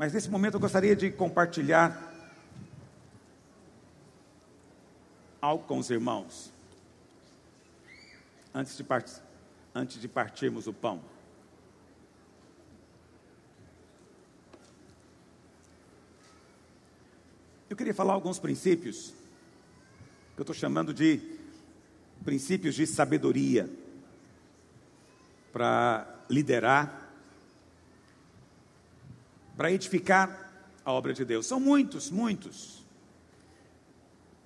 Mas nesse momento eu gostaria de compartilhar algo com os irmãos. Antes de, part... antes de partirmos o pão. Eu queria falar alguns princípios, que eu estou chamando de princípios de sabedoria, para liderar, para edificar a obra de Deus. São muitos, muitos.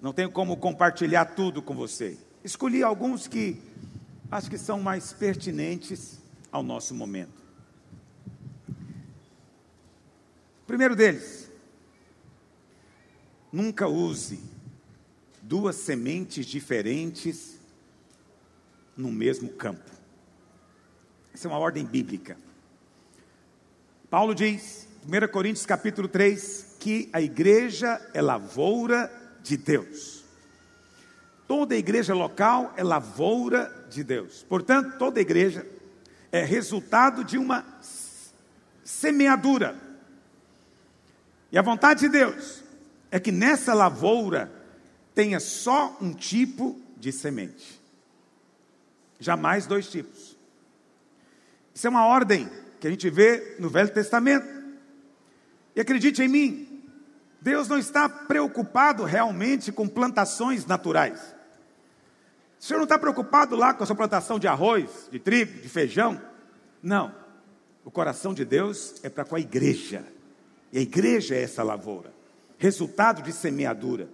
Não tenho como compartilhar tudo com você. Escolhi alguns que acho que são mais pertinentes ao nosso momento. Primeiro deles, Nunca use duas sementes diferentes no mesmo campo. Essa é uma ordem bíblica. Paulo diz, 1 Coríntios capítulo 3, que a igreja é lavoura de Deus. Toda igreja local é lavoura de Deus. Portanto, toda igreja é resultado de uma semeadura. E a vontade de Deus é que nessa lavoura tenha só um tipo de semente. Jamais dois tipos. Isso é uma ordem que a gente vê no Velho Testamento. E acredite em mim, Deus não está preocupado realmente com plantações naturais. O Senhor não está preocupado lá com a sua plantação de arroz, de trigo, de feijão. Não. O coração de Deus é para com a igreja. E a igreja é essa lavoura resultado de semeadura.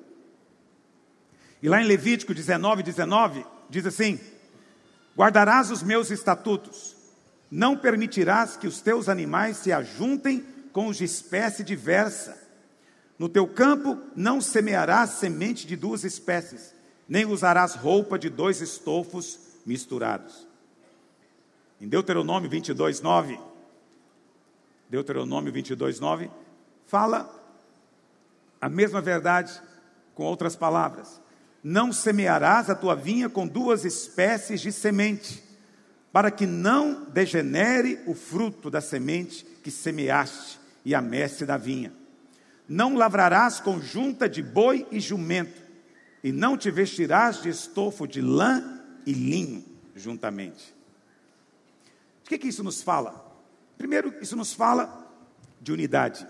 E lá em Levítico 19, 19, diz assim: Guardarás os meus estatutos, não permitirás que os teus animais se ajuntem com de espécie diversa. No teu campo não semearás semente de duas espécies, nem usarás roupa de dois estofos misturados. Em Deuteronômio 22, 9, Deuteronômio 22, 9, fala a mesma verdade, com outras palavras. Não semearás a tua vinha com duas espécies de semente, para que não degenere o fruto da semente que semeaste e a messe da vinha. Não lavrarás com junta de boi e jumento, e não te vestirás de estofo de lã e linho juntamente. O que, que isso nos fala? Primeiro, isso nos fala de unidade.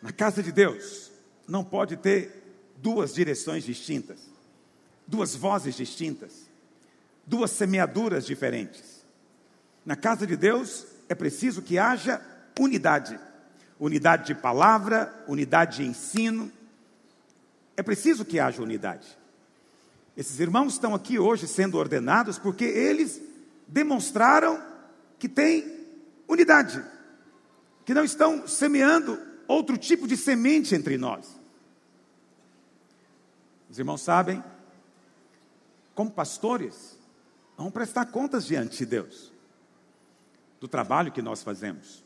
Na casa de Deus, não pode ter duas direções distintas, duas vozes distintas, duas semeaduras diferentes. Na casa de Deus é preciso que haja unidade, unidade de palavra, unidade de ensino. É preciso que haja unidade. Esses irmãos estão aqui hoje sendo ordenados porque eles demonstraram que têm unidade, que não estão semeando outro tipo de semente entre nós. Os irmãos sabem, como pastores, vamos prestar contas diante de Deus do trabalho que nós fazemos.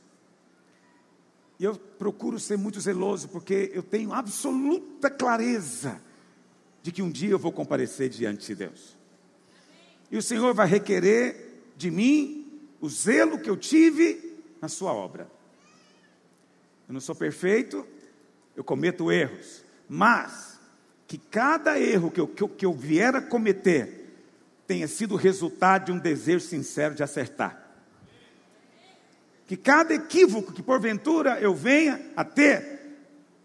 E eu procuro ser muito zeloso, porque eu tenho absoluta clareza de que um dia eu vou comparecer diante de Deus. E o Senhor vai requerer de mim o zelo que eu tive na Sua obra. Eu não sou perfeito, eu cometo erros, mas que cada erro que eu, que eu, que eu vier a cometer tenha sido resultado de um desejo sincero de acertar. Que cada equívoco que porventura eu venha a ter,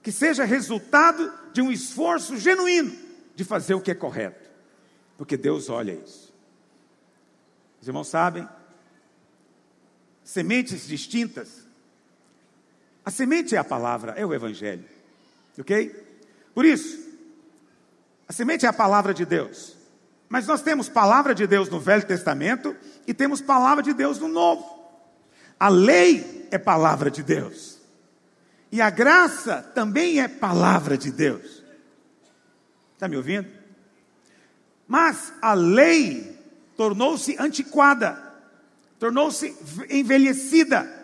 que seja resultado de um esforço genuíno de fazer o que é correto, porque Deus olha isso. Os irmãos sabem, sementes distintas a semente é a palavra, é o Evangelho. Ok? Por isso, a semente é a palavra de Deus. Mas nós temos palavra de Deus no Velho Testamento e temos palavra de Deus no Novo. A lei é palavra de Deus. E a graça também é palavra de Deus. Está me ouvindo? Mas a lei tornou-se antiquada, tornou-se envelhecida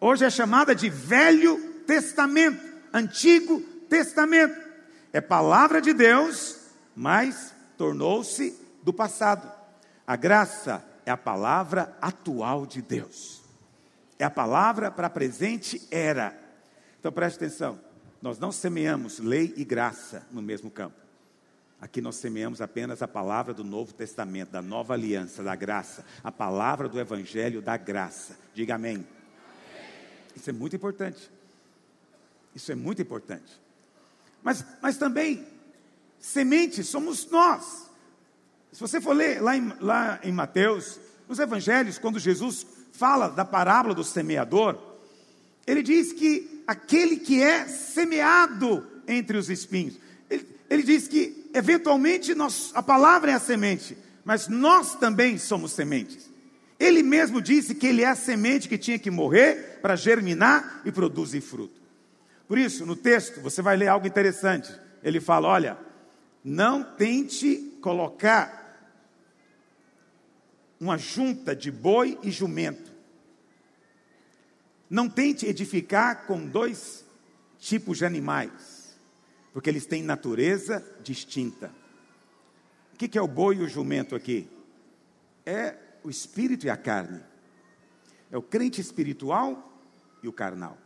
Hoje é chamada de Velho Testamento, Antigo Testamento. É palavra de Deus, mas tornou-se do passado. A graça é a palavra atual de Deus. É a palavra para presente era. Então preste atenção. Nós não semeamos lei e graça no mesmo campo. Aqui nós semeamos apenas a palavra do Novo Testamento, da nova aliança, da graça, a palavra do Evangelho da graça. Diga amém. amém. Isso é muito importante. Isso é muito importante. Mas, mas também, semente somos nós. Se você for ler lá em, lá em Mateus, nos Evangelhos, quando Jesus fala da parábola do semeador, ele diz que aquele que é semeado entre os espinhos, ele, ele diz que eventualmente nós, a palavra é a semente, mas nós também somos sementes. Ele mesmo disse que ele é a semente que tinha que morrer para germinar e produzir fruto. Por isso, no texto, você vai ler algo interessante. Ele fala: olha, não tente colocar uma junta de boi e jumento. Não tente edificar com dois tipos de animais, porque eles têm natureza distinta. O que é o boi e o jumento aqui? É o espírito e a carne. É o crente espiritual e o carnal.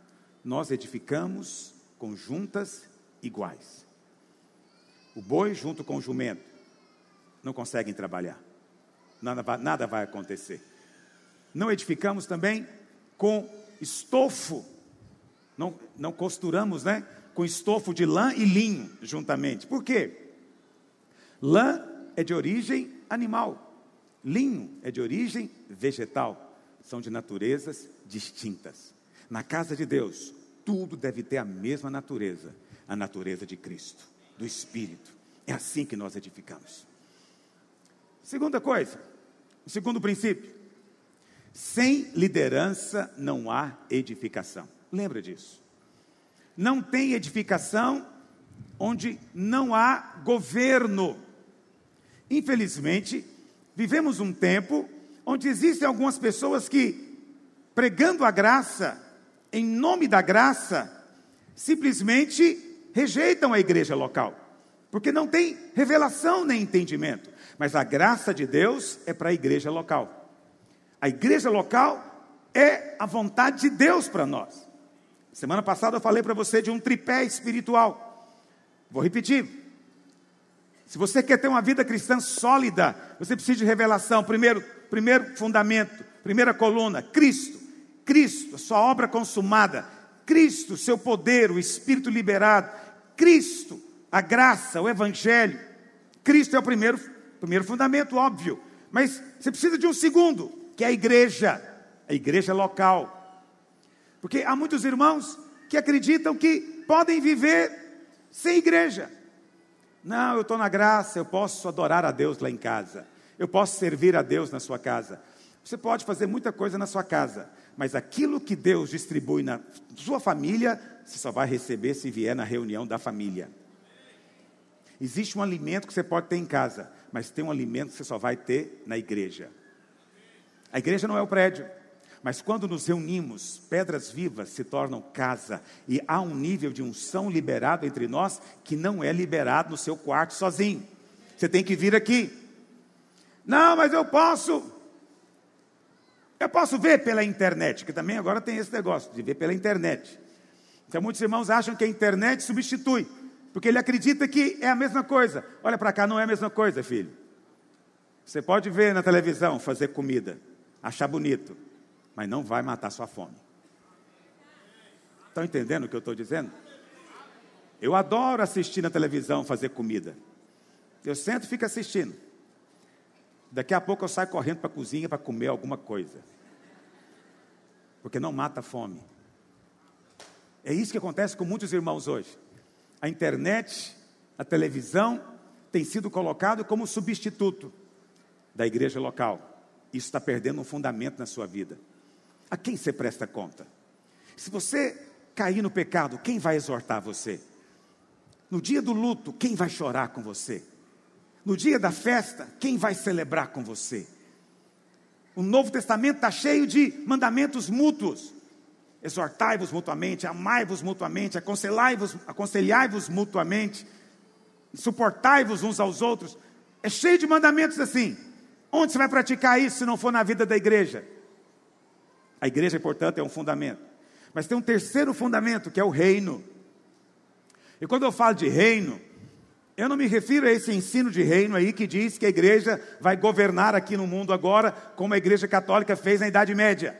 Nós edificamos com juntas iguais. O boi junto com o jumento não conseguem trabalhar nada, nada vai acontecer. Não edificamos também com estofo, não, não costuramos, né? Com estofo de lã e linho juntamente. Por quê? Lã é de origem animal, linho é de origem vegetal, são de naturezas distintas. Na casa de Deus, tudo deve ter a mesma natureza, a natureza de Cristo, do Espírito. É assim que nós edificamos. Segunda coisa, o segundo princípio: sem liderança não há edificação. Lembra disso? Não tem edificação onde não há governo. Infelizmente, vivemos um tempo onde existem algumas pessoas que, pregando a graça, em nome da graça, simplesmente rejeitam a igreja local, porque não tem revelação nem entendimento. Mas a graça de Deus é para a igreja local. A igreja local é a vontade de Deus para nós. Semana passada eu falei para você de um tripé espiritual. Vou repetir. Se você quer ter uma vida cristã sólida, você precisa de revelação. Primeiro, primeiro fundamento, primeira coluna, Cristo. Cristo, sua obra consumada. Cristo, seu poder, o Espírito liberado. Cristo, a graça, o Evangelho. Cristo é o primeiro Primeiro fundamento, óbvio. Mas você precisa de um segundo, que é a igreja, a igreja local. Porque há muitos irmãos que acreditam que podem viver sem igreja. Não, eu estou na graça, eu posso adorar a Deus lá em casa. Eu posso servir a Deus na sua casa. Você pode fazer muita coisa na sua casa, mas aquilo que Deus distribui na sua família, você só vai receber se vier na reunião da família. Existe um alimento que você pode ter em casa, mas tem um alimento que você só vai ter na igreja. A igreja não é o prédio, mas quando nos reunimos, pedras vivas se tornam casa e há um nível de unção liberado entre nós que não é liberado no seu quarto sozinho. Você tem que vir aqui. Não, mas eu posso. Eu posso ver pela internet, que também agora tem esse negócio de ver pela internet. Então muitos irmãos acham que a internet substitui. Porque ele acredita que é a mesma coisa. Olha para cá, não é a mesma coisa, filho. Você pode ver na televisão fazer comida, achar bonito, mas não vai matar sua fome. Estão entendendo o que eu estou dizendo? Eu adoro assistir na televisão fazer comida. Eu sento e fico assistindo. Daqui a pouco eu saio correndo para a cozinha para comer alguma coisa. Porque não mata a fome. É isso que acontece com muitos irmãos hoje a internet, a televisão, tem sido colocado como substituto da igreja local. Isso está perdendo um fundamento na sua vida. A quem você presta conta? Se você cair no pecado, quem vai exortar você? No dia do luto, quem vai chorar com você? No dia da festa, quem vai celebrar com você? O Novo Testamento está cheio de mandamentos mútuos exortai-vos mutuamente, amai-vos mutuamente, aconselhai-vos aconselhai mutuamente, suportai-vos uns aos outros. É cheio de mandamentos assim. Onde você vai praticar isso se não for na vida da igreja? A igreja, portanto, é um fundamento. Mas tem um terceiro fundamento, que é o reino. E quando eu falo de reino, eu não me refiro a esse ensino de reino aí que diz que a igreja vai governar aqui no mundo agora, como a igreja católica fez na Idade Média.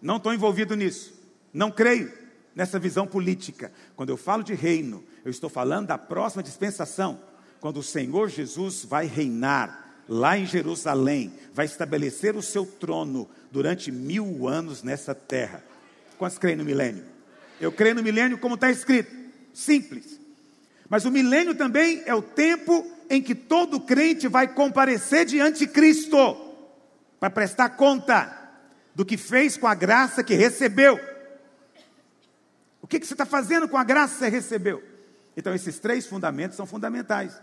Não estou envolvido nisso. Não creio nessa visão política. Quando eu falo de reino, eu estou falando da próxima dispensação, quando o Senhor Jesus vai reinar lá em Jerusalém, vai estabelecer o seu trono durante mil anos nessa terra. Quantos creem no milênio? Eu creio no milênio como está escrito, simples. Mas o milênio também é o tempo em que todo crente vai comparecer diante de Cristo para prestar conta do que fez com a graça que recebeu. O que, que você está fazendo com a graça que você recebeu? Então, esses três fundamentos são fundamentais.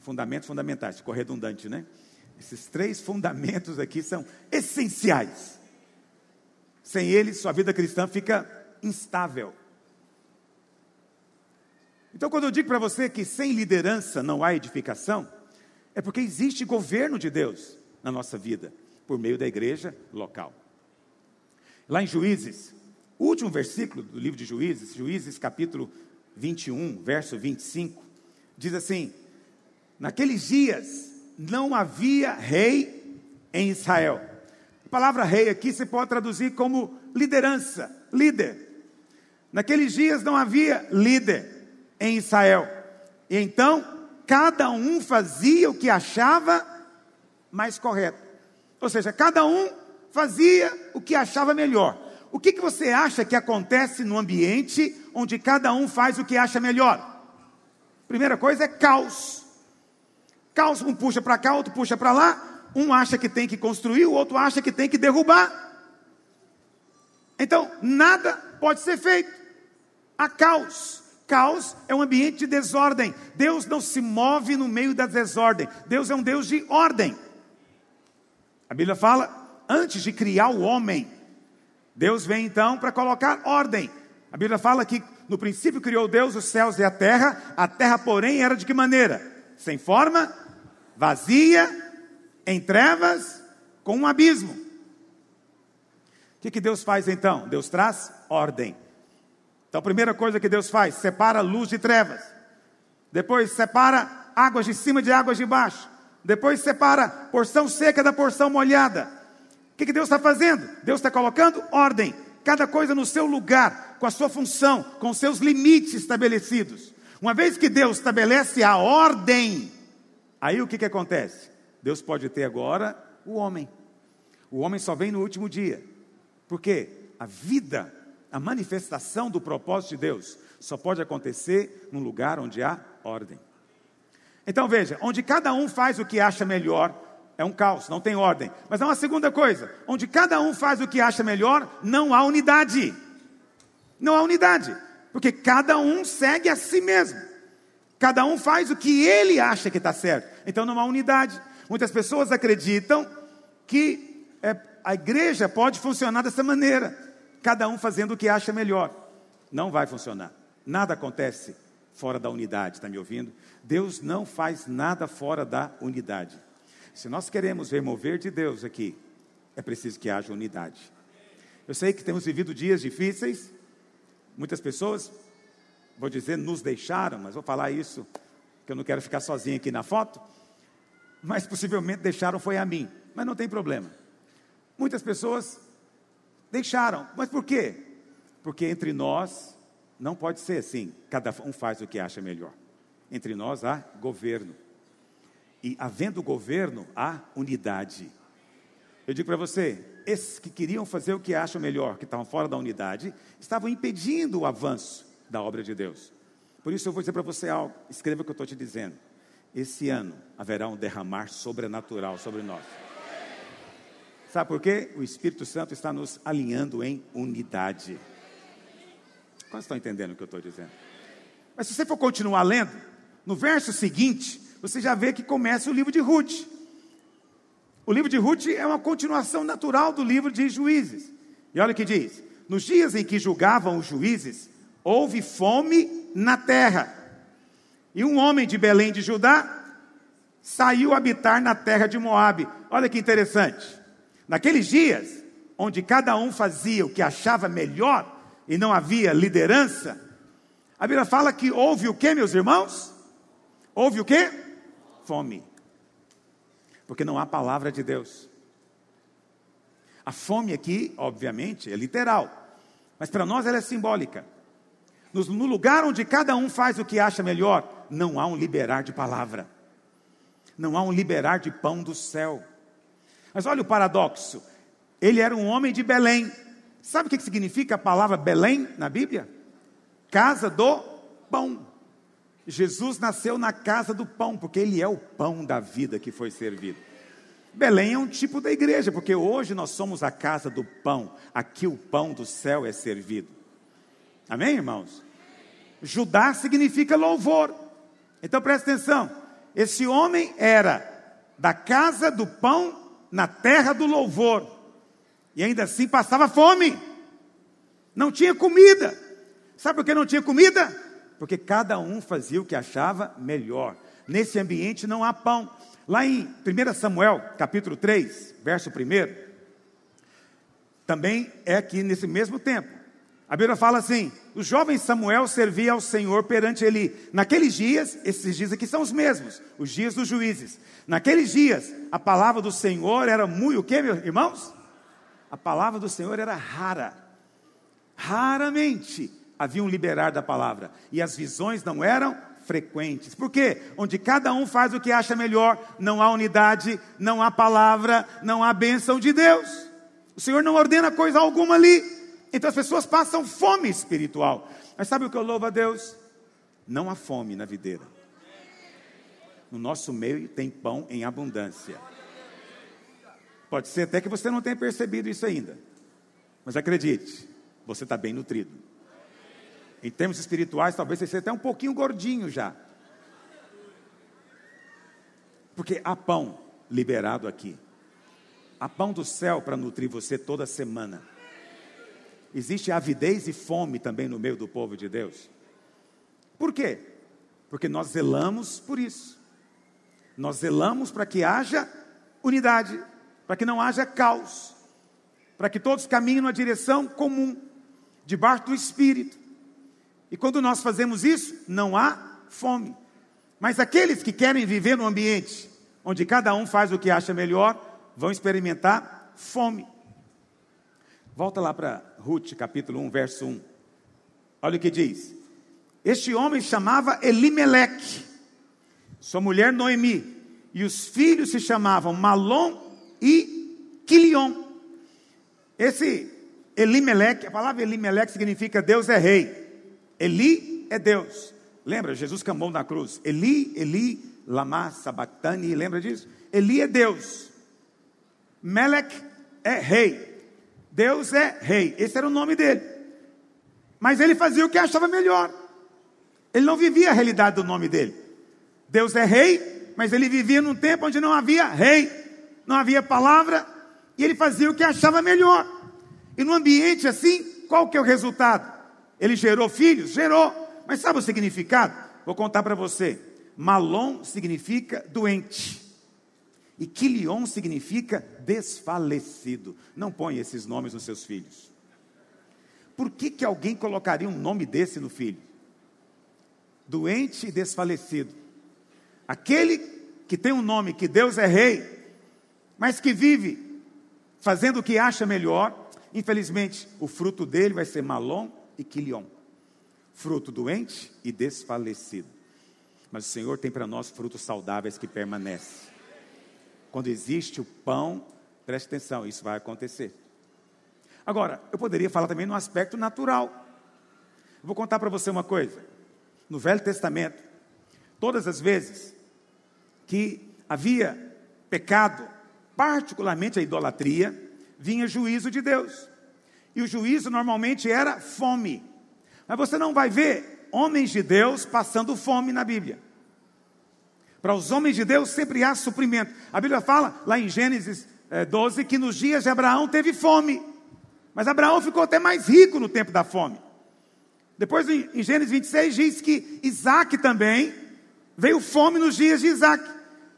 Fundamentos fundamentais, ficou redundante, né? Esses três fundamentos aqui são essenciais. Sem eles, sua vida cristã fica instável. Então, quando eu digo para você que sem liderança não há edificação, é porque existe governo de Deus na nossa vida, por meio da igreja local. Lá em Juízes, o último versículo do livro de Juízes, Juízes capítulo 21, verso 25, diz assim: Naqueles dias não havia rei em Israel. A palavra rei aqui você pode traduzir como liderança, líder. Naqueles dias não havia líder em Israel. E então, cada um fazia o que achava mais correto. Ou seja, cada um fazia o que achava melhor. O que, que você acha que acontece no ambiente onde cada um faz o que acha melhor? Primeira coisa é caos. Caos, um puxa para cá, outro puxa para lá. Um acha que tem que construir, o outro acha que tem que derrubar. Então, nada pode ser feito. Há caos. Caos é um ambiente de desordem. Deus não se move no meio da desordem. Deus é um Deus de ordem. A Bíblia fala, antes de criar o homem, Deus vem então para colocar ordem. A Bíblia fala que no princípio criou Deus os céus e a terra, a terra, porém, era de que maneira? Sem forma, vazia, em trevas, com um abismo. O que, que Deus faz então? Deus traz ordem. Então a primeira coisa que Deus faz, separa luz de trevas. Depois separa águas de cima de águas de baixo. Depois separa porção seca da porção molhada. O que, que Deus está fazendo? Deus está colocando ordem. Cada coisa no seu lugar, com a sua função, com seus limites estabelecidos. Uma vez que Deus estabelece a ordem, aí o que, que acontece? Deus pode ter agora o homem. O homem só vem no último dia. Por quê? A vida, a manifestação do propósito de Deus, só pode acontecer num lugar onde há ordem. Então veja, onde cada um faz o que acha melhor, é um caos, não tem ordem. Mas há uma segunda coisa: onde cada um faz o que acha melhor, não há unidade. Não há unidade. Porque cada um segue a si mesmo. Cada um faz o que ele acha que está certo. Então não há unidade. Muitas pessoas acreditam que é, a igreja pode funcionar dessa maneira. Cada um fazendo o que acha melhor. Não vai funcionar. Nada acontece fora da unidade, está me ouvindo? Deus não faz nada fora da unidade. Se nós queremos ver mover de Deus aqui, é preciso que haja unidade. Eu sei que temos vivido dias difíceis, Muitas pessoas, vou dizer, nos deixaram, mas vou falar isso, que eu não quero ficar sozinho aqui na foto. Mas possivelmente deixaram foi a mim, mas não tem problema. Muitas pessoas deixaram, mas por quê? Porque entre nós não pode ser assim, cada um faz o que acha melhor. Entre nós há governo. E havendo governo, há unidade. Eu digo para você, esses que queriam fazer o que acham melhor, que estavam fora da unidade, estavam impedindo o avanço da obra de Deus. Por isso eu vou dizer para você algo, escreva o que eu estou te dizendo. Esse ano haverá um derramar sobrenatural sobre nós. Sabe por quê? O Espírito Santo está nos alinhando em unidade. Quantos estão entendendo o que eu estou dizendo? Mas se você for continuar lendo, no verso seguinte, você já vê que começa o livro de Ruth. O livro de Ruth é uma continuação natural do livro de Juízes. E olha o que diz: Nos dias em que julgavam os juízes, houve fome na terra. E um homem de Belém de Judá saiu habitar na terra de Moabe. Olha que interessante. Naqueles dias, onde cada um fazia o que achava melhor e não havia liderança, a Bíblia fala que houve o que, meus irmãos? Houve o que? Fome. Porque não há palavra de Deus. A fome aqui, obviamente, é literal, mas para nós ela é simbólica. No lugar onde cada um faz o que acha melhor, não há um liberar de palavra, não há um liberar de pão do céu. Mas olha o paradoxo: ele era um homem de Belém. Sabe o que significa a palavra Belém na Bíblia? Casa do pão. Jesus nasceu na casa do pão, porque ele é o pão da vida que foi servido. Belém é um tipo da igreja, porque hoje nós somos a casa do pão, aqui o pão do céu é servido. Amém, irmãos? Judá significa louvor. Então preste atenção: esse homem era da casa do pão na terra do louvor, e ainda assim passava fome, não tinha comida. Sabe por que não tinha comida? Porque cada um fazia o que achava melhor. Nesse ambiente não há pão. Lá em 1 Samuel, capítulo 3, verso 1, também é aqui nesse mesmo tempo. A Bíblia fala assim: o jovem Samuel servia ao Senhor perante ele. Naqueles dias, esses dias aqui são os mesmos, os dias dos juízes. Naqueles dias, a palavra do Senhor era muito o que, meus irmãos? A palavra do Senhor era rara. Raramente havia um liberar da palavra. E as visões não eram frequentes. Por quê? Onde cada um faz o que acha melhor, não há unidade, não há palavra, não há bênção de Deus. O Senhor não ordena coisa alguma ali. Então as pessoas passam fome espiritual. Mas sabe o que eu louvo a Deus? Não há fome na videira. No nosso meio tem pão em abundância. Pode ser até que você não tenha percebido isso ainda. Mas acredite, você está bem nutrido. Em termos espirituais, talvez você seja até um pouquinho gordinho já. Porque há pão liberado aqui. Há pão do céu para nutrir você toda semana. Existe avidez e fome também no meio do povo de Deus. Por quê? Porque nós zelamos por isso. Nós zelamos para que haja unidade, para que não haja caos, para que todos caminhem numa direção comum, debaixo do Espírito. E quando nós fazemos isso, não há fome. Mas aqueles que querem viver num ambiente onde cada um faz o que acha melhor, vão experimentar fome. Volta lá para Ruth, capítulo 1, verso 1. Olha o que diz. Este homem chamava Elimeleque, sua mulher Noemi, e os filhos se chamavam Malom e Quilion. Esse Elimeleque, a palavra Elimeleque significa Deus é rei. Eli é Deus. Lembra, Jesus clamou na cruz. Eli, Eli, lama sabachthani. Lembra disso? Eli é Deus. Melech é rei. Deus é rei. Esse era o nome dele. Mas ele fazia o que achava melhor. Ele não vivia a realidade do nome dele. Deus é rei, mas ele vivia num tempo onde não havia rei, não havia palavra, e ele fazia o que achava melhor. E num ambiente assim, qual que é o resultado? Ele gerou filhos? Gerou. Mas sabe o significado? Vou contar para você. Malom significa doente. E Quilion significa desfalecido. Não põe esses nomes nos seus filhos. Por que, que alguém colocaria um nome desse no filho? Doente e desfalecido. Aquele que tem um nome que Deus é rei, mas que vive fazendo o que acha melhor, infelizmente, o fruto dele vai ser Malom e quilion, fruto doente e desfalecido. Mas o Senhor tem para nós frutos saudáveis que permanecem. Quando existe o pão, preste atenção, isso vai acontecer. Agora, eu poderia falar também no aspecto natural. Eu vou contar para você uma coisa. No Velho Testamento, todas as vezes que havia pecado, particularmente a idolatria, vinha juízo de Deus. E o juízo normalmente era fome. Mas você não vai ver homens de Deus passando fome na Bíblia. Para os homens de Deus sempre há suprimento. A Bíblia fala lá em Gênesis 12 eh, que nos dias de Abraão teve fome. Mas Abraão ficou até mais rico no tempo da fome. Depois em Gênesis 26 diz que Isaac também veio fome nos dias de Isaac.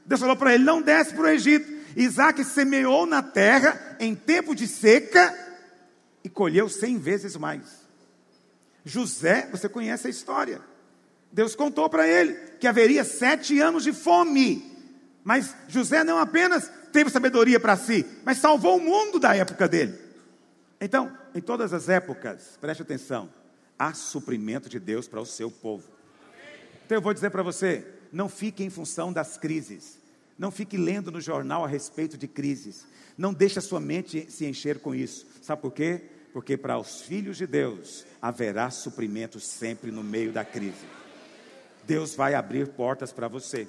Deus falou para ele: não desce para o Egito. Isaac semeou na terra em tempo de seca e colheu cem vezes mais. José, você conhece a história. Deus contou para ele que haveria sete anos de fome. Mas José não apenas teve sabedoria para si, mas salvou o mundo da época dele. Então, em todas as épocas, preste atenção, há suprimento de Deus para o seu povo. Então eu vou dizer para você, não fique em função das crises. Não fique lendo no jornal a respeito de crises. Não deixe a sua mente se encher com isso. Sabe por quê? Porque para os filhos de Deus haverá suprimento sempre no meio da crise. Deus vai abrir portas para você.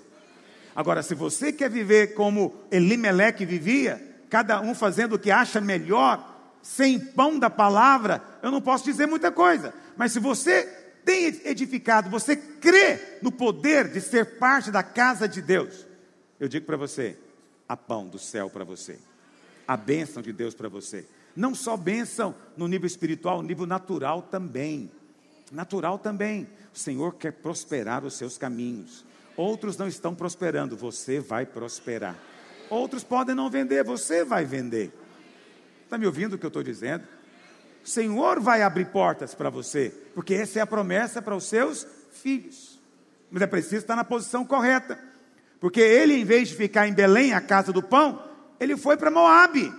Agora, se você quer viver como Elimeleque vivia, cada um fazendo o que acha melhor, sem pão da palavra, eu não posso dizer muita coisa. Mas se você tem edificado, você crê no poder de ser parte da casa de Deus, eu digo para você: há pão do céu para você, a bênção de Deus para você. Não só bênção no nível espiritual, no nível natural também. Natural também. O Senhor quer prosperar os seus caminhos. Outros não estão prosperando, você vai prosperar. Outros podem não vender, você vai vender. Está me ouvindo o que eu estou dizendo? O Senhor vai abrir portas para você, porque essa é a promessa para os seus filhos. Mas é preciso estar na posição correta, porque ele, em vez de ficar em Belém, a casa do pão, ele foi para Moabe.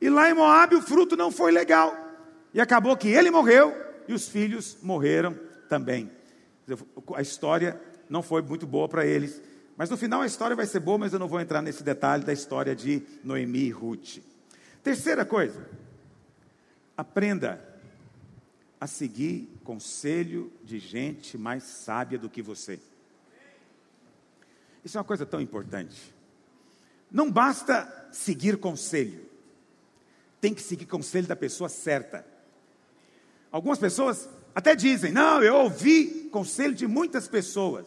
E lá em Moabe o fruto não foi legal. E acabou que ele morreu e os filhos morreram também. A história não foi muito boa para eles. Mas no final a história vai ser boa, mas eu não vou entrar nesse detalhe da história de Noemi e Ruth. Terceira coisa, aprenda a seguir conselho de gente mais sábia do que você. Isso é uma coisa tão importante. Não basta seguir conselho, tem que seguir conselho da pessoa certa. Algumas pessoas até dizem: Não, eu ouvi conselho de muitas pessoas.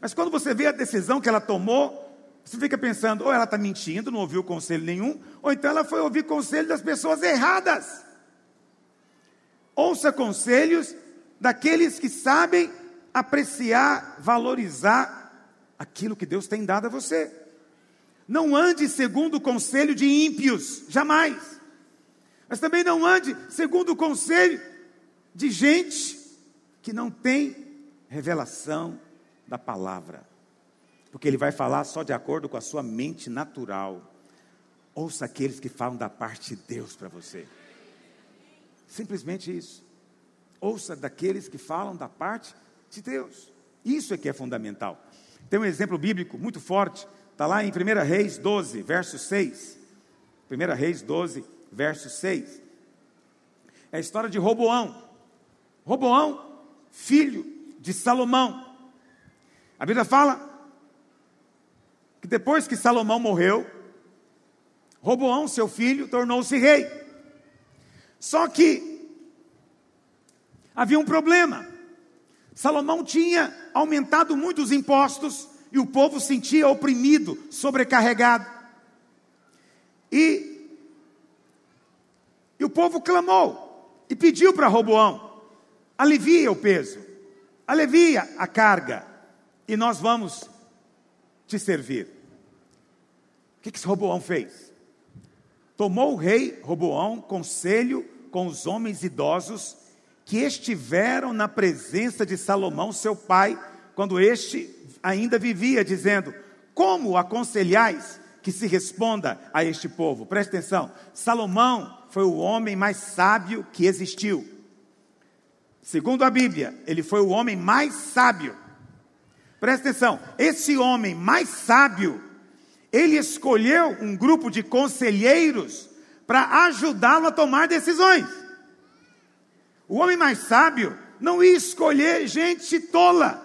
Mas quando você vê a decisão que ela tomou, você fica pensando, ou ela está mentindo, não ouviu conselho nenhum, ou então ela foi ouvir conselho das pessoas erradas. Ouça conselhos daqueles que sabem apreciar, valorizar aquilo que Deus tem dado a você. Não ande segundo o conselho de ímpios, jamais. Mas também não ande segundo o conselho de gente que não tem revelação da palavra porque ele vai falar só de acordo com a sua mente natural. Ouça aqueles que falam da parte de Deus para você. Simplesmente isso. Ouça daqueles que falam da parte de Deus. Isso é que é fundamental. Tem um exemplo bíblico muito forte, está lá em 1 Reis 12, verso 6. 1 Reis 12, verso 6. É a história de Roboão. Roboão, filho de Salomão. A Bíblia fala que depois que Salomão morreu, Roboão, seu filho, tornou-se rei. Só que havia um problema. Salomão tinha aumentado muito os impostos e o povo sentia oprimido, sobrecarregado. E, e o povo clamou e pediu para Roboão: alivia o peso, alivia a carga, e nós vamos te servir. O que, que esse Roboão fez? Tomou o rei Roboão conselho com os homens idosos que estiveram na presença de Salomão, seu pai, quando este ainda vivia, dizendo: Como aconselhais que se responda a este povo? Preste atenção: Salomão foi o homem mais sábio que existiu. Segundo a Bíblia, ele foi o homem mais sábio. Presta atenção, esse homem mais sábio, ele escolheu um grupo de conselheiros para ajudá-lo a tomar decisões. O homem mais sábio não ia escolher gente tola,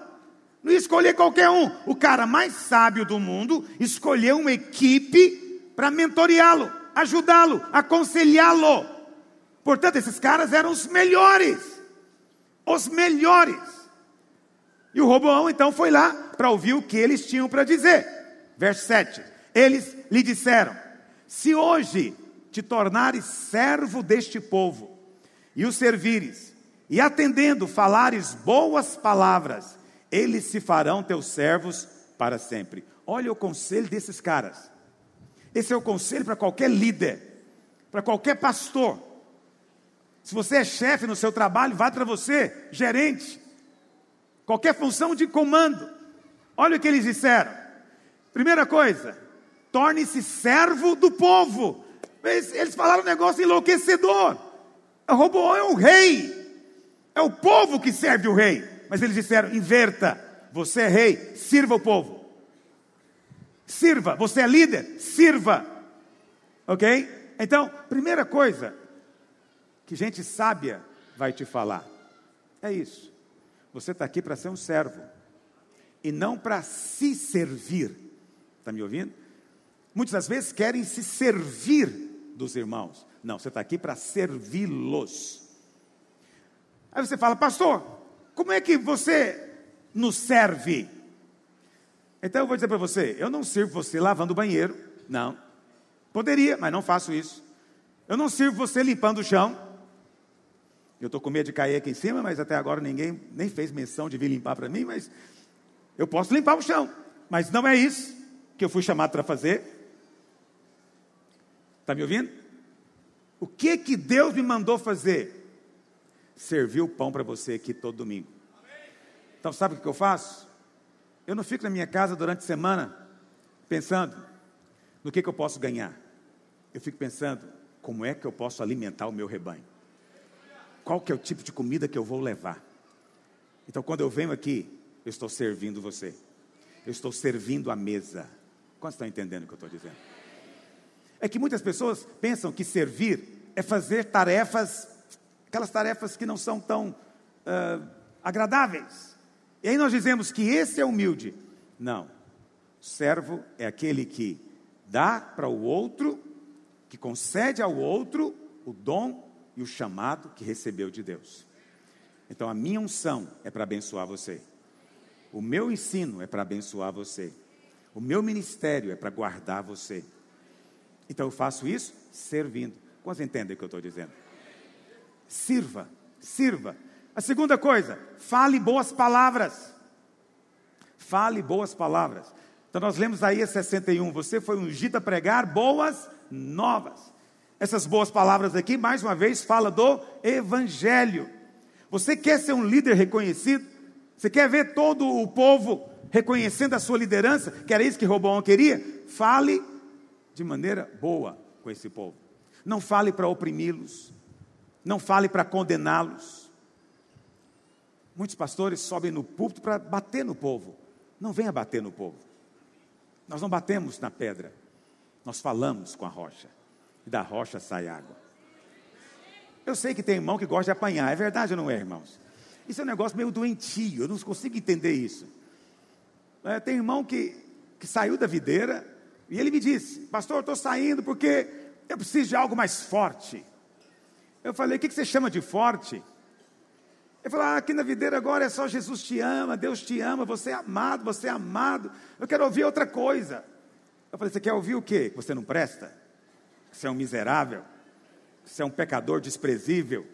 não ia escolher qualquer um. O cara mais sábio do mundo escolheu uma equipe para mentoreá-lo, ajudá-lo, aconselhá-lo. Portanto, esses caras eram os melhores, os melhores. E o Roboão então foi lá para ouvir o que eles tinham para dizer. Verso 7. Eles lhe disseram: Se hoje te tornares servo deste povo, e o servires, e atendendo falares boas palavras, eles se farão teus servos para sempre. Olha o conselho desses caras. Esse é o conselho para qualquer líder, para qualquer pastor. Se você é chefe no seu trabalho, vá para você, gerente, qualquer função de comando. Olha o que eles disseram. Primeira coisa, torne-se servo do povo. Eles, eles falaram um negócio enlouquecedor. O robô é o rei. É o povo que serve o rei. Mas eles disseram: inverta. Você é rei, sirva o povo. Sirva. Você é líder, sirva. Ok? Então, primeira coisa que gente sábia vai te falar é isso. Você está aqui para ser um servo e não para se servir. Está me ouvindo? Muitas das vezes querem se servir dos irmãos. Não, você está aqui para servi-los. Aí você fala, pastor, como é que você nos serve? Então eu vou dizer para você: eu não sirvo você lavando o banheiro, não. Poderia, mas não faço isso. Eu não sirvo você limpando o chão. Eu estou com medo de cair aqui em cima, mas até agora ninguém nem fez menção de vir limpar para mim, mas eu posso limpar o chão. Mas não é isso que eu fui chamado para fazer. Está me ouvindo? O que que Deus me mandou fazer? Servir o pão para você aqui todo domingo. Então sabe o que eu faço? Eu não fico na minha casa durante a semana pensando no que, que eu posso ganhar. Eu fico pensando como é que eu posso alimentar o meu rebanho. Qual que é o tipo de comida que eu vou levar? Então quando eu venho aqui, eu estou servindo você. Eu estou servindo a mesa. Quantos estão entendendo o que eu estou dizendo? É que muitas pessoas pensam que servir é fazer tarefas, aquelas tarefas que não são tão uh, agradáveis. E aí nós dizemos que esse é humilde. Não. Servo é aquele que dá para o outro, que concede ao outro o dom e o chamado que recebeu de Deus. Então a minha unção é para abençoar você. O meu ensino é para abençoar você. O meu ministério é para guardar você. Então eu faço isso servindo. Quantos entendem o que eu estou dizendo? Sirva, sirva. A segunda coisa, fale boas palavras. Fale boas palavras. Então nós lemos aí a 61, você foi ungido a pregar boas novas. Essas boas palavras aqui, mais uma vez, fala do evangelho. Você quer ser um líder reconhecido? Você quer ver todo o povo reconhecendo a sua liderança, que era isso que Roboão queria? Fale de maneira boa com esse povo. Não fale para oprimi-los. Não fale para condená-los. Muitos pastores sobem no púlpito para bater no povo. Não venha bater no povo. Nós não batemos na pedra. Nós falamos com a rocha. E da rocha sai água. Eu sei que tem irmão que gosta de apanhar. É verdade ou não é, irmãos? Isso é um negócio meio doentio, eu não consigo entender isso. É, tem irmão que, que saiu da videira e ele me disse: Pastor, estou saindo porque eu preciso de algo mais forte. Eu falei: O que, que você chama de forte? Ele falou: ah, Aqui na videira agora é só Jesus te ama, Deus te ama, você é amado, você é amado. Eu quero ouvir outra coisa. Eu falei: Você quer ouvir o quê? Você não presta? Você é um miserável? Você é um pecador desprezível?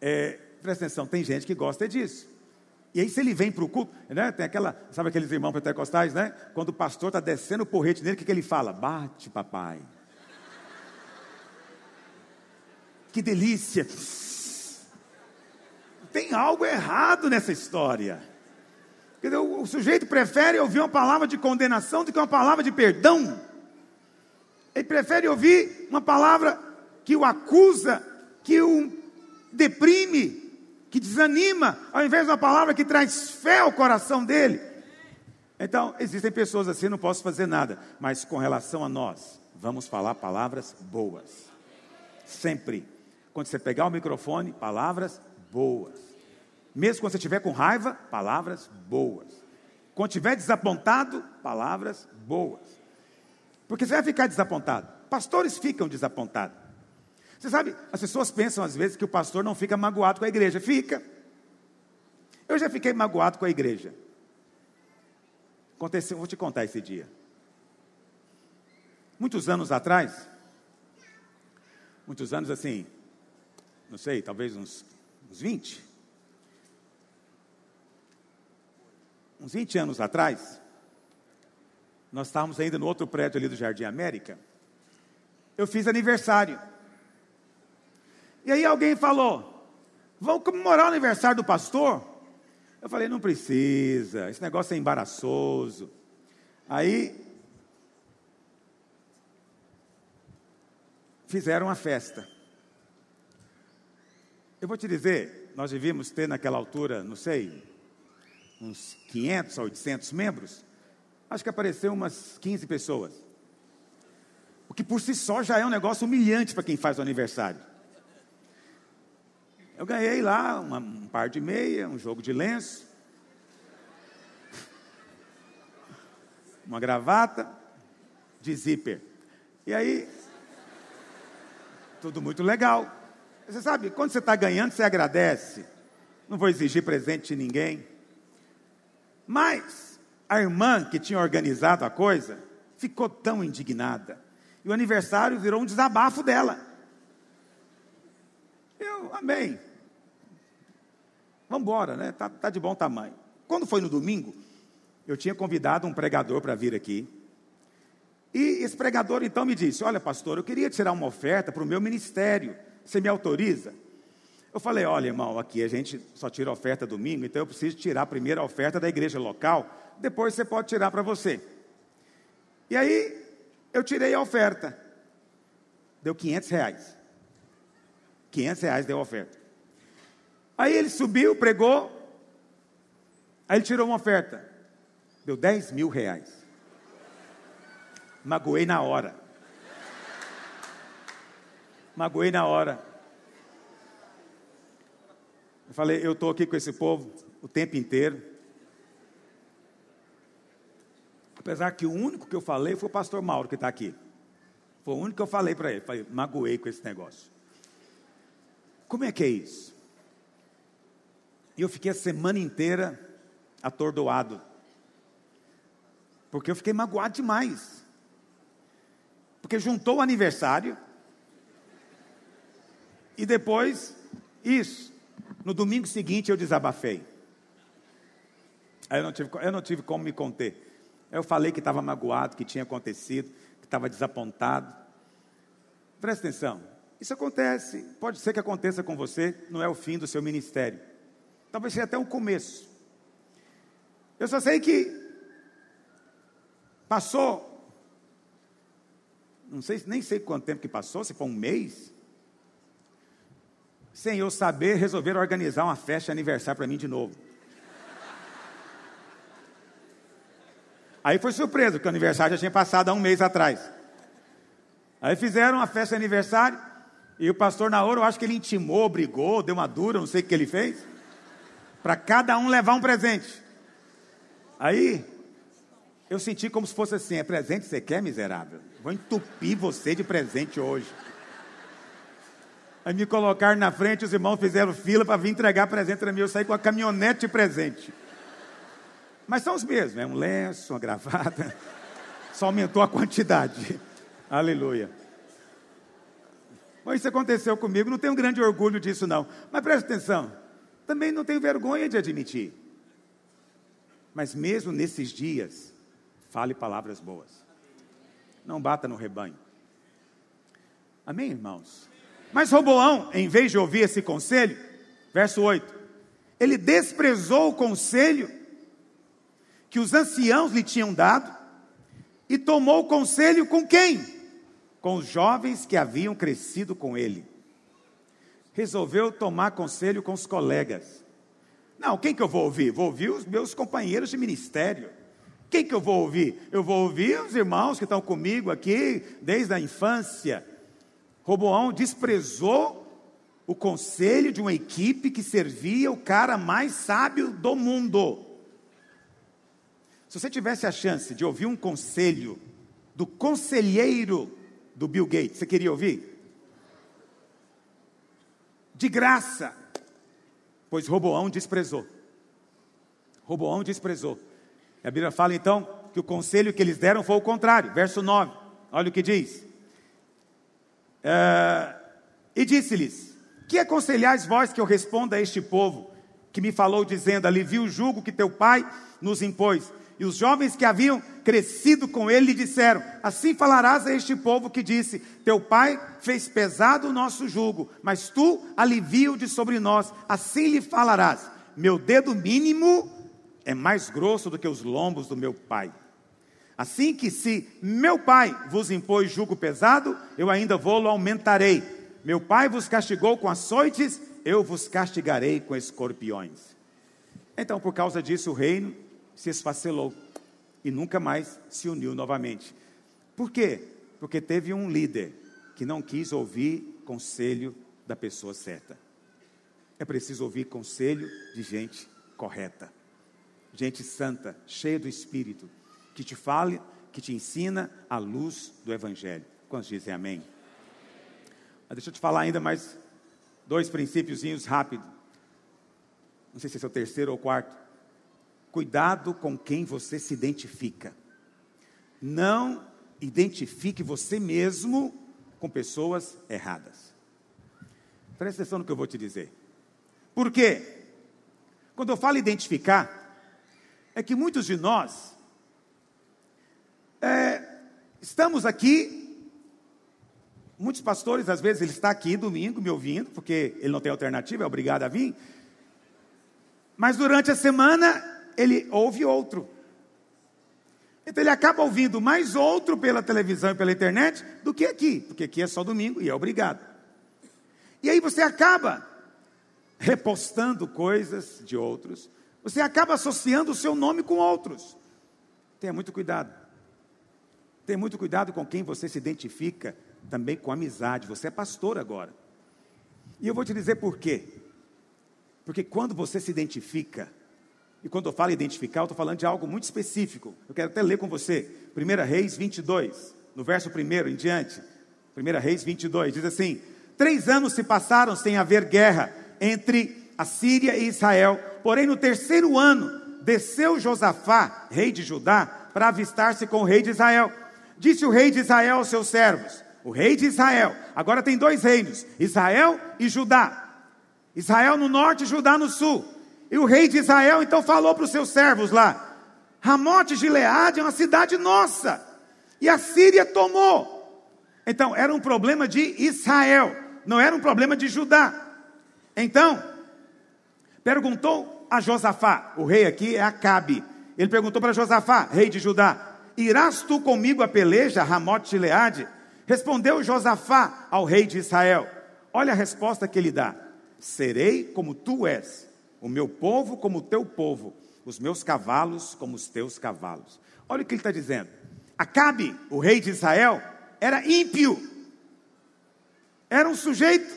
É, presta atenção, tem gente que gosta disso. E aí, se ele vem para o culto, né? Tem aquela, sabe aqueles irmãos pentecostais, né? Quando o pastor está descendo o porrete nele, o que, que ele fala? Bate, papai. Que delícia. Tem algo errado nessa história. O sujeito prefere ouvir uma palavra de condenação do que uma palavra de perdão. Ele prefere ouvir uma palavra que o acusa, que o deprime, que desanima, ao invés de uma palavra que traz fé ao coração dele. Então, existem pessoas assim, não posso fazer nada, mas com relação a nós, vamos falar palavras boas. Sempre. Quando você pegar o microfone, palavras boas. Mesmo quando você estiver com raiva, palavras boas. Quando estiver desapontado, palavras boas. Porque você vai ficar desapontado. Pastores ficam desapontados. Você sabe, as pessoas pensam às vezes que o pastor não fica magoado com a igreja. Fica. Eu já fiquei magoado com a igreja. Aconteceu, vou te contar esse dia. Muitos anos atrás, muitos anos assim, não sei, talvez uns, uns 20. Uns 20 anos atrás, nós estávamos ainda no outro prédio ali do Jardim América, eu fiz aniversário. E aí alguém falou: vamos comemorar o aniversário do pastor? Eu falei: não precisa, esse negócio é embaraçoso. Aí fizeram uma festa. Eu vou te dizer, nós devíamos ter naquela altura, não sei, uns 500 a 800 membros. Acho que apareceu umas 15 pessoas. O que por si só já é um negócio humilhante para quem faz o aniversário. Eu ganhei lá uma, um par de meia, um jogo de lenço, uma gravata de zíper. E aí, tudo muito legal. Você sabe, quando você está ganhando, você agradece. Não vou exigir presente de ninguém. Mas a irmã que tinha organizado a coisa ficou tão indignada. E o aniversário virou um desabafo dela. Eu, amém. Vamos embora, né? Tá, tá de bom tamanho. Quando foi no domingo, eu tinha convidado um pregador para vir aqui. E esse pregador então me disse: Olha, pastor, eu queria tirar uma oferta para o meu ministério. Você me autoriza? Eu falei: Olha, irmão, aqui a gente só tira oferta domingo, então eu preciso tirar a oferta da igreja local, depois você pode tirar para você. E aí eu tirei a oferta, deu 500 reais. 500 reais deu a oferta. Aí ele subiu, pregou, aí ele tirou uma oferta, deu 10 mil reais. Magoei na hora magoei na hora. Eu falei, eu estou aqui com esse povo o tempo inteiro. Apesar que o único que eu falei foi o pastor Mauro que está aqui. Foi o único que eu falei para ele. Falei, magoei com esse negócio. Como é que é isso? E eu fiquei a semana inteira atordoado. Porque eu fiquei magoado demais. Porque juntou o aniversário, e depois, isso. No domingo seguinte eu desabafei. Aí eu não tive, eu não tive como me conter. Eu falei que estava magoado, que tinha acontecido, que estava desapontado. Presta atenção. Isso acontece, pode ser que aconteça com você, não é o fim do seu ministério. Talvez seja até o começo. Eu só sei que passou, não sei, nem sei quanto tempo que passou, se foi um mês, sem eu saber, resolveram organizar uma festa de aniversário para mim de novo. Aí foi surpresa, porque o aniversário já tinha passado há um mês atrás. Aí fizeram uma festa de aniversário, e o pastor Naoro, eu acho que ele intimou, brigou, deu uma dura, não sei o que ele fez, para cada um levar um presente. Aí, eu senti como se fosse assim: é presente você quer, miserável? Vou entupir você de presente hoje. Aí me colocaram na frente, os irmãos fizeram fila para vir entregar presente para mim. Eu saí com a caminhonete de presente. Mas são os mesmos, é um lenço, uma gravata. Só aumentou a quantidade. Aleluia. Bom, isso aconteceu comigo, não tenho grande orgulho disso não. Mas preste atenção, também não tenho vergonha de admitir. Mas mesmo nesses dias, fale palavras boas. Não bata no rebanho. Amém, irmãos? Mas Roboão, em vez de ouvir esse conselho, verso 8, ele desprezou o conselho que os anciãos lhe tinham dado e tomou conselho com quem? Com os jovens que haviam crescido com ele. Resolveu tomar conselho com os colegas. Não, quem que eu vou ouvir? Vou ouvir os meus companheiros de ministério. Quem que eu vou ouvir? Eu vou ouvir os irmãos que estão comigo aqui desde a infância Roboão desprezou o conselho de uma equipe que servia o cara mais sábio do mundo. Se você tivesse a chance de ouvir um conselho do conselheiro do Bill Gates, você queria ouvir? De graça. Pois Roboão desprezou. Roboão desprezou. A Bíblia fala então que o conselho que eles deram foi o contrário. Verso 9. Olha o que diz. Uh, e disse-lhes: Que aconselhais vós que eu responda a este povo, que me falou, dizendo: Alivia o jugo que teu pai nos impôs, E os jovens que haviam crescido com ele disseram: Assim falarás a este povo que disse: Teu pai fez pesado o nosso jugo, mas tu alivia-o de sobre nós. Assim lhe falarás: Meu dedo mínimo é mais grosso do que os lombos do meu pai. Assim que se meu pai vos impôs jugo pesado, eu ainda vou-lo aumentarei. Meu pai vos castigou com açoites, eu vos castigarei com escorpiões. Então, por causa disso, o reino se esfacelou e nunca mais se uniu novamente. Por quê? Porque teve um líder que não quis ouvir conselho da pessoa certa. É preciso ouvir conselho de gente correta, gente santa, cheia do Espírito, que te fale, que te ensina a luz do Evangelho. Quantos dizem amém? Mas deixa eu te falar ainda mais dois princípiozinhos rápido. Não sei se é o terceiro ou quarto. Cuidado com quem você se identifica. Não identifique você mesmo com pessoas erradas. Presta atenção no que eu vou te dizer. Por quê? Quando eu falo identificar, é que muitos de nós é, estamos aqui, muitos pastores, às vezes ele está aqui domingo me ouvindo, porque ele não tem alternativa, é obrigado a vir. Mas durante a semana ele ouve outro. Então ele acaba ouvindo mais outro pela televisão e pela internet do que aqui, porque aqui é só domingo e é obrigado. E aí você acaba repostando coisas de outros, você acaba associando o seu nome com outros. Tenha muito cuidado. Tenha muito cuidado com quem você se identifica, também com amizade. Você é pastor agora. E eu vou te dizer por quê. Porque quando você se identifica e quando eu falo identificar, eu estou falando de algo muito específico. Eu quero até ler com você. 1 Reis 22, no verso 1 em diante. 1 Reis 22, diz assim: Três anos se passaram sem haver guerra entre a Síria e Israel. Porém, no terceiro ano, desceu Josafá, rei de Judá, para avistar-se com o rei de Israel. Disse o rei de Israel aos seus servos: O rei de Israel, agora tem dois reinos, Israel e Judá. Israel no norte e Judá no sul. E o rei de Israel então falou para os seus servos lá: Ramote Gileade é uma cidade nossa, e a Síria tomou. Então, era um problema de Israel, não era um problema de Judá. Então, perguntou a Josafá, o rei aqui é Acabe. Ele perguntou para Josafá, rei de Judá: Irás tu comigo a peleja, Ramote Gileade? Respondeu Josafá ao rei de Israel. Olha a resposta que ele dá: Serei como tu és o meu povo como o teu povo, os meus cavalos como os teus cavalos. Olha o que ele está dizendo. Acabe, o rei de Israel, era ímpio, era um sujeito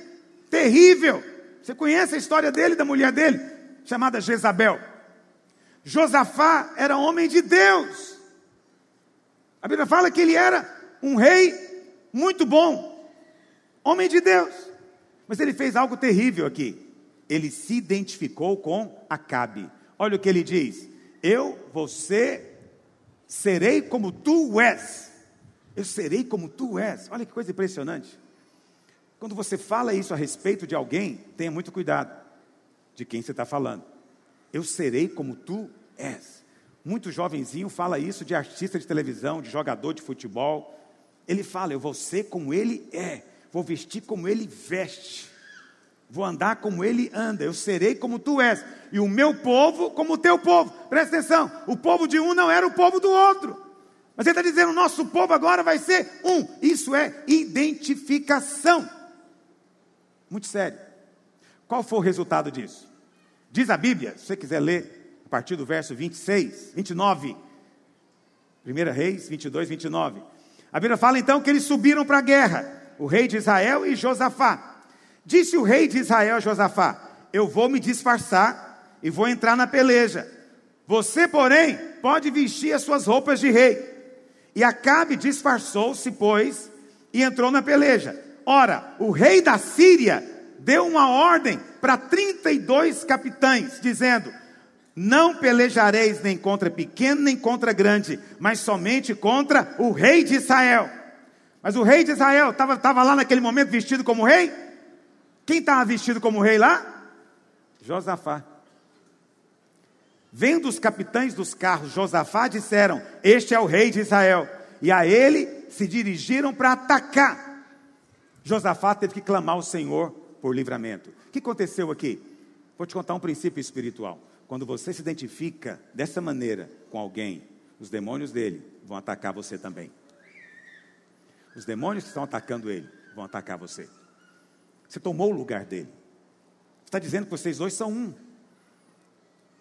terrível. Você conhece a história dele, da mulher dele, chamada Jezabel. Josafá era homem de Deus. A Bíblia fala que ele era um rei muito bom, homem de Deus. Mas ele fez algo terrível aqui ele se identificou com Acabe. Olha o que ele diz: Eu, você, serei como tu és. Eu serei como tu és. Olha que coisa impressionante. Quando você fala isso a respeito de alguém, tenha muito cuidado de quem você está falando. Eu serei como tu és. Muito jovenzinho fala isso de artista de televisão, de jogador de futebol. Ele fala: Eu vou ser como ele é, vou vestir como ele veste. Vou andar como ele anda, eu serei como tu és, e o meu povo como o teu povo. Presta atenção: o povo de um não era o povo do outro. Mas ele está dizendo: o nosso povo agora vai ser um. Isso é identificação. Muito sério. Qual foi o resultado disso? Diz a Bíblia, se você quiser ler, a partir do verso 26, 29. 1 Reis 22, 29. A Bíblia fala então que eles subiram para a guerra, o rei de Israel e Josafá. Disse o rei de Israel a Josafá: Eu vou me disfarçar e vou entrar na peleja. Você, porém, pode vestir as suas roupas de rei. E Acabe disfarçou-se, pois, e entrou na peleja. Ora, o rei da Síria deu uma ordem para 32 capitães, dizendo: Não pelejareis nem contra pequeno nem contra grande, mas somente contra o rei de Israel. Mas o rei de Israel estava lá naquele momento vestido como rei? Quem estava vestido como rei lá? Josafá. Vendo os capitães dos carros Josafá, disseram: Este é o rei de Israel. E a ele se dirigiram para atacar. Josafá teve que clamar ao Senhor por livramento. O que aconteceu aqui? Vou te contar um princípio espiritual. Quando você se identifica dessa maneira com alguém, os demônios dele vão atacar você também. Os demônios que estão atacando ele vão atacar você. Você tomou o lugar dele. Está dizendo que vocês dois são um.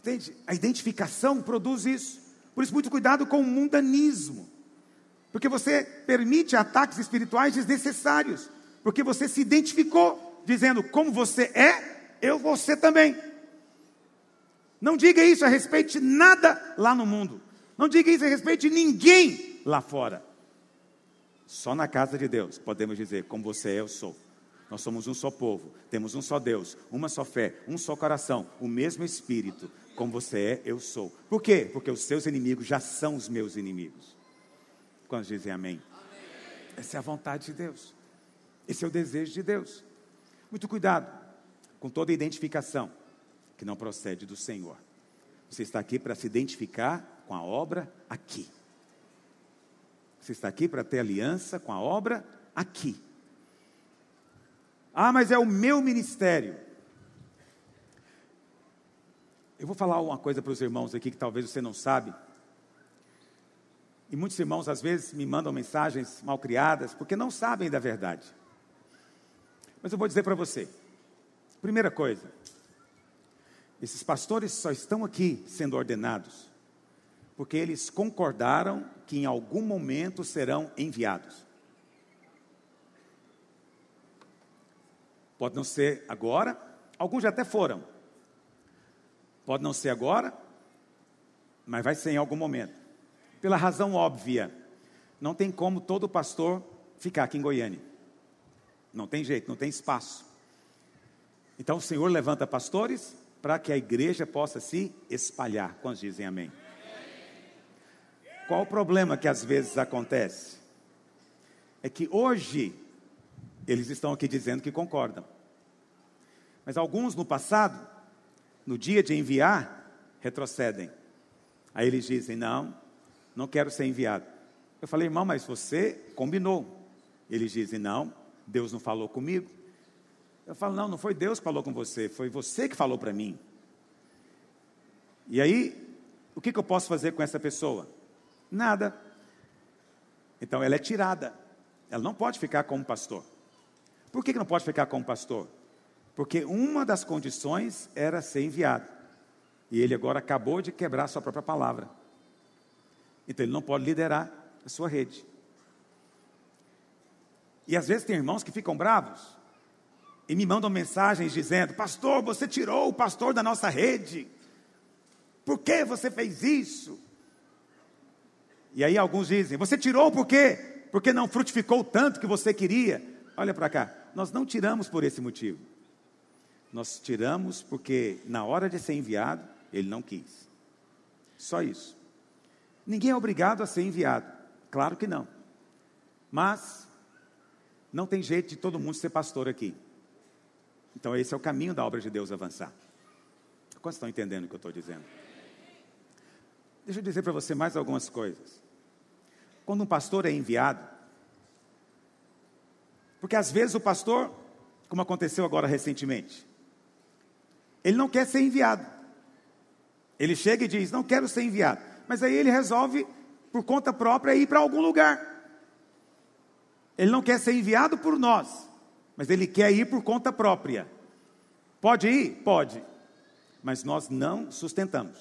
Entende? A identificação produz isso. Por isso, muito cuidado com o mundanismo. Porque você permite ataques espirituais desnecessários. Porque você se identificou, dizendo: como você é, eu vou ser também. Não diga isso a respeito de nada lá no mundo. Não diga isso a respeito de ninguém lá fora. Só na casa de Deus podemos dizer: como você é, eu sou. Nós somos um só povo, temos um só Deus, uma só fé, um só coração, o mesmo Espírito. Como você é, eu sou. Por quê? Porque os seus inimigos já são os meus inimigos. Quando dizem amém? amém? Essa é a vontade de Deus. Esse é o desejo de Deus. Muito cuidado com toda identificação que não procede do Senhor. Você está aqui para se identificar com a obra aqui. Você está aqui para ter aliança com a obra aqui. Ah, mas é o meu ministério. Eu vou falar uma coisa para os irmãos aqui que talvez você não sabe. E muitos irmãos às vezes me mandam mensagens mal criadas porque não sabem da verdade. Mas eu vou dizer para você. Primeira coisa, esses pastores só estão aqui sendo ordenados porque eles concordaram que em algum momento serão enviados. Pode não ser agora, alguns já até foram. Pode não ser agora, mas vai ser em algum momento. Pela razão óbvia, não tem como todo pastor ficar aqui em Goiânia. Não tem jeito, não tem espaço. Então o Senhor levanta pastores para que a igreja possa se espalhar. Quantos dizem amém? Qual o problema que às vezes acontece? É que hoje eles estão aqui dizendo que concordam. Mas alguns no passado, no dia de enviar, retrocedem. Aí eles dizem: Não, não quero ser enviado. Eu falei, irmão, mas você combinou. Eles dizem: Não, Deus não falou comigo. Eu falo: Não, não foi Deus que falou com você, foi você que falou para mim. E aí, o que, que eu posso fazer com essa pessoa? Nada. Então ela é tirada. Ela não pode ficar como pastor. Por que, que não pode ficar como pastor? Porque uma das condições era ser enviado. E ele agora acabou de quebrar a sua própria palavra. Então ele não pode liderar a sua rede. E às vezes tem irmãos que ficam bravos e me mandam mensagens dizendo: Pastor, você tirou o pastor da nossa rede. Por que você fez isso? E aí alguns dizem: Você tirou por quê? Porque não frutificou tanto que você queria. Olha para cá, nós não tiramos por esse motivo. Nós tiramos porque na hora de ser enviado, ele não quis. Só isso. Ninguém é obrigado a ser enviado. Claro que não. Mas não tem jeito de todo mundo ser pastor aqui. Então esse é o caminho da obra de Deus avançar. Quantos estão entendendo o que eu estou dizendo? Deixa eu dizer para você mais algumas coisas. Quando um pastor é enviado, porque às vezes o pastor, como aconteceu agora recentemente, ele não quer ser enviado. Ele chega e diz: Não quero ser enviado. Mas aí ele resolve, por conta própria, ir para algum lugar. Ele não quer ser enviado por nós, mas ele quer ir por conta própria. Pode ir? Pode. Mas nós não sustentamos.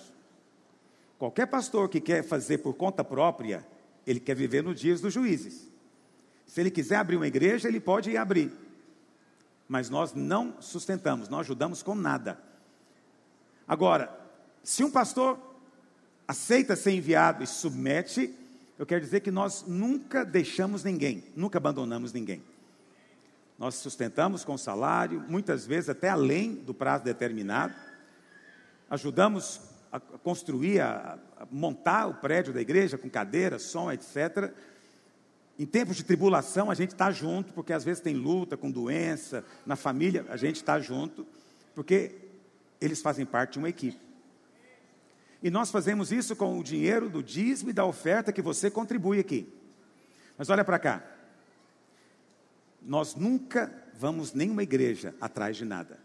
Qualquer pastor que quer fazer por conta própria, ele quer viver nos dias dos juízes. Se ele quiser abrir uma igreja, ele pode ir abrir. Mas nós não sustentamos, não ajudamos com nada. Agora, se um pastor aceita ser enviado e submete, eu quero dizer que nós nunca deixamos ninguém, nunca abandonamos ninguém. Nós sustentamos com salário, muitas vezes até além do prazo determinado. Ajudamos a construir, a montar o prédio da igreja com cadeira, som, etc. Em tempos de tribulação, a gente está junto, porque às vezes tem luta com doença, na família, a gente está junto, porque eles fazem parte de uma equipe. E nós fazemos isso com o dinheiro do dízimo e da oferta que você contribui aqui. Mas olha para cá. Nós nunca vamos nenhuma igreja atrás de nada.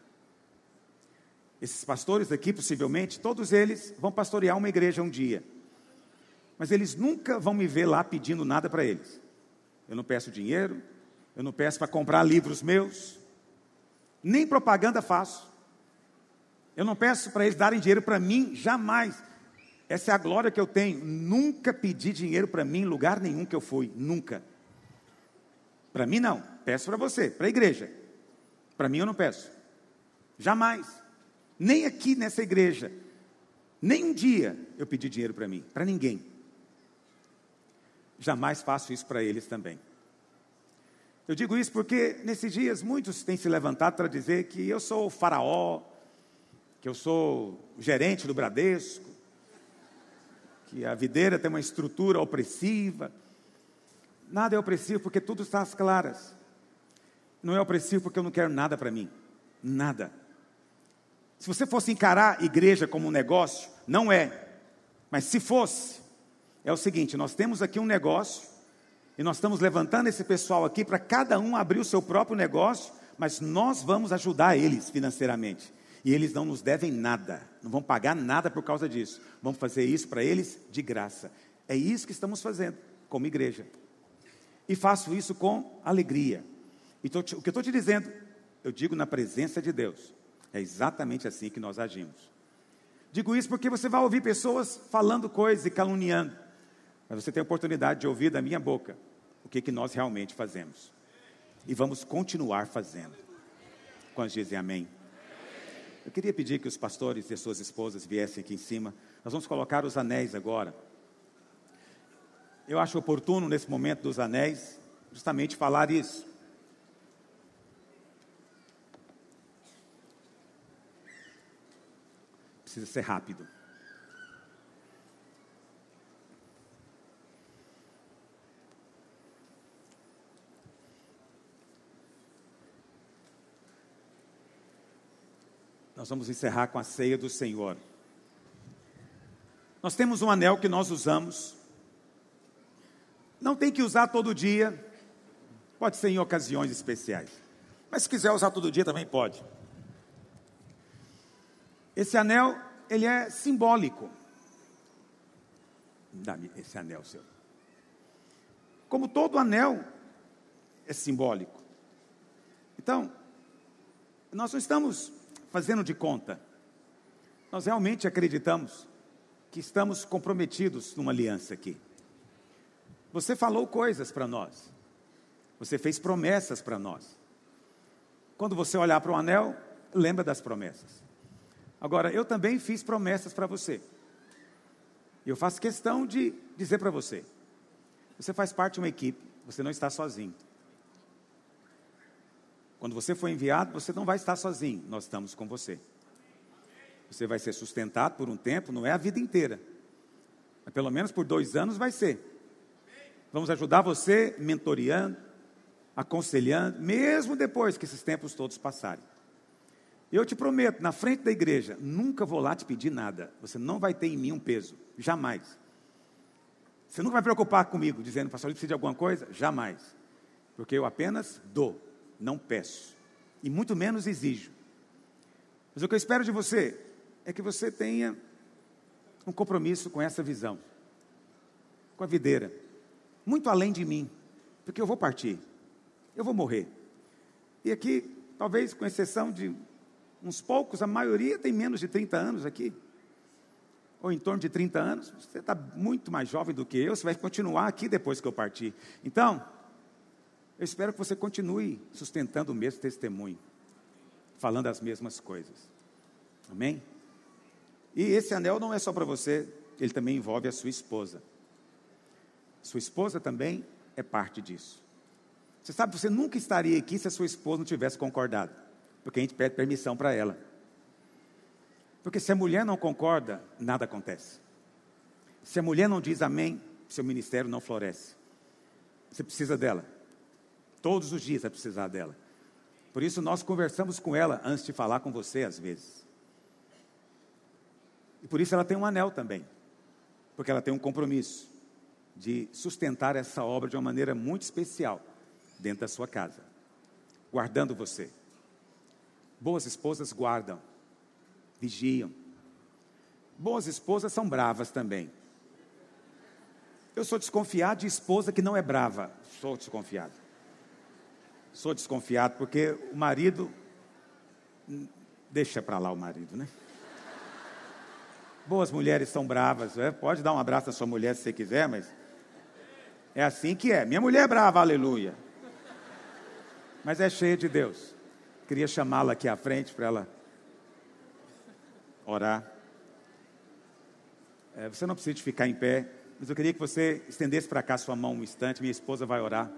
Esses pastores aqui, possivelmente, todos eles vão pastorear uma igreja um dia. Mas eles nunca vão me ver lá pedindo nada para eles. Eu não peço dinheiro, eu não peço para comprar livros meus, nem propaganda faço. Eu não peço para eles darem dinheiro para mim, jamais. Essa é a glória que eu tenho. Nunca pedi dinheiro para mim em lugar nenhum que eu fui, nunca. Para mim não, peço para você, para a igreja. Para mim eu não peço. Jamais. Nem aqui nessa igreja. Nem um dia eu pedi dinheiro para mim, para ninguém. Jamais faço isso para eles também. Eu digo isso porque nesses dias muitos têm se levantado para dizer que eu sou o faraó, que eu sou gerente do Bradesco, que a videira tem uma estrutura opressiva. Nada é opressivo porque tudo está às claras. Não é opressivo porque eu não quero nada para mim. Nada. Se você fosse encarar igreja como um negócio, não é. Mas se fosse, é o seguinte: nós temos aqui um negócio, e nós estamos levantando esse pessoal aqui para cada um abrir o seu próprio negócio, mas nós vamos ajudar eles financeiramente e eles não nos devem nada, não vão pagar nada por causa disso. Vamos fazer isso para eles de graça. É isso que estamos fazendo como igreja. E faço isso com alegria. Então, o que eu estou te dizendo, eu digo na presença de Deus. É exatamente assim que nós agimos. Digo isso porque você vai ouvir pessoas falando coisas e caluniando. Mas você tem a oportunidade de ouvir da minha boca o que, que nós realmente fazemos. E vamos continuar fazendo. Quando dizem amém? Eu queria pedir que os pastores e as suas esposas viessem aqui em cima. Nós vamos colocar os anéis agora. Eu acho oportuno, nesse momento dos anéis, justamente falar isso. Precisa ser rápido. Nós vamos encerrar com a ceia do Senhor. Nós temos um anel que nós usamos. Não tem que usar todo dia. Pode ser em ocasiões especiais. Mas se quiser usar todo dia também pode. Esse anel, ele é simbólico. Dá-me esse anel seu. Como todo anel é simbólico. Então, nós não estamos fazendo de conta. Nós realmente acreditamos que estamos comprometidos numa aliança aqui. Você falou coisas para nós. Você fez promessas para nós. Quando você olhar para o anel, lembra das promessas. Agora, eu também fiz promessas para você. E eu faço questão de dizer para você: você faz parte de uma equipe, você não está sozinho. Quando você for enviado, você não vai estar sozinho, nós estamos com você. Você vai ser sustentado por um tempo, não é a vida inteira, mas pelo menos por dois anos vai ser. Vamos ajudar você mentoreando, aconselhando, mesmo depois que esses tempos todos passarem. Eu te prometo, na frente da igreja, nunca vou lá te pedir nada. Você não vai ter em mim um peso, jamais. Você nunca vai preocupar comigo, dizendo, pastor, precisa de alguma coisa? Jamais. Porque eu apenas dou não peço, e muito menos exijo. Mas o que eu espero de você é que você tenha um compromisso com essa visão, com a videira, muito além de mim, porque eu vou partir, eu vou morrer. E aqui, talvez com exceção de uns poucos, a maioria tem menos de 30 anos aqui, ou em torno de 30 anos. Você está muito mais jovem do que eu, você vai continuar aqui depois que eu partir. Então, eu espero que você continue sustentando o mesmo testemunho, falando as mesmas coisas. Amém? E esse anel não é só para você, ele também envolve a sua esposa. Sua esposa também é parte disso. Você sabe, você nunca estaria aqui se a sua esposa não tivesse concordado, porque a gente pede permissão para ela. Porque se a mulher não concorda, nada acontece. Se a mulher não diz amém, seu ministério não floresce. Você precisa dela. Todos os dias vai precisar dela. Por isso nós conversamos com ela antes de falar com você às vezes. E por isso ela tem um anel também, porque ela tem um compromisso de sustentar essa obra de uma maneira muito especial dentro da sua casa, guardando você. Boas esposas guardam, vigiam. Boas esposas são bravas também. Eu sou desconfiado de esposa que não é brava. Sou desconfiado. Sou desconfiado porque o marido. Deixa para lá o marido, né? Boas mulheres são bravas. É? Pode dar um abraço à sua mulher se você quiser, mas. É assim que é. Minha mulher é brava, aleluia. Mas é cheia de Deus. Queria chamá-la aqui à frente para ela orar. É, você não precisa ficar em pé, mas eu queria que você estendesse para cá sua mão um instante. Minha esposa vai orar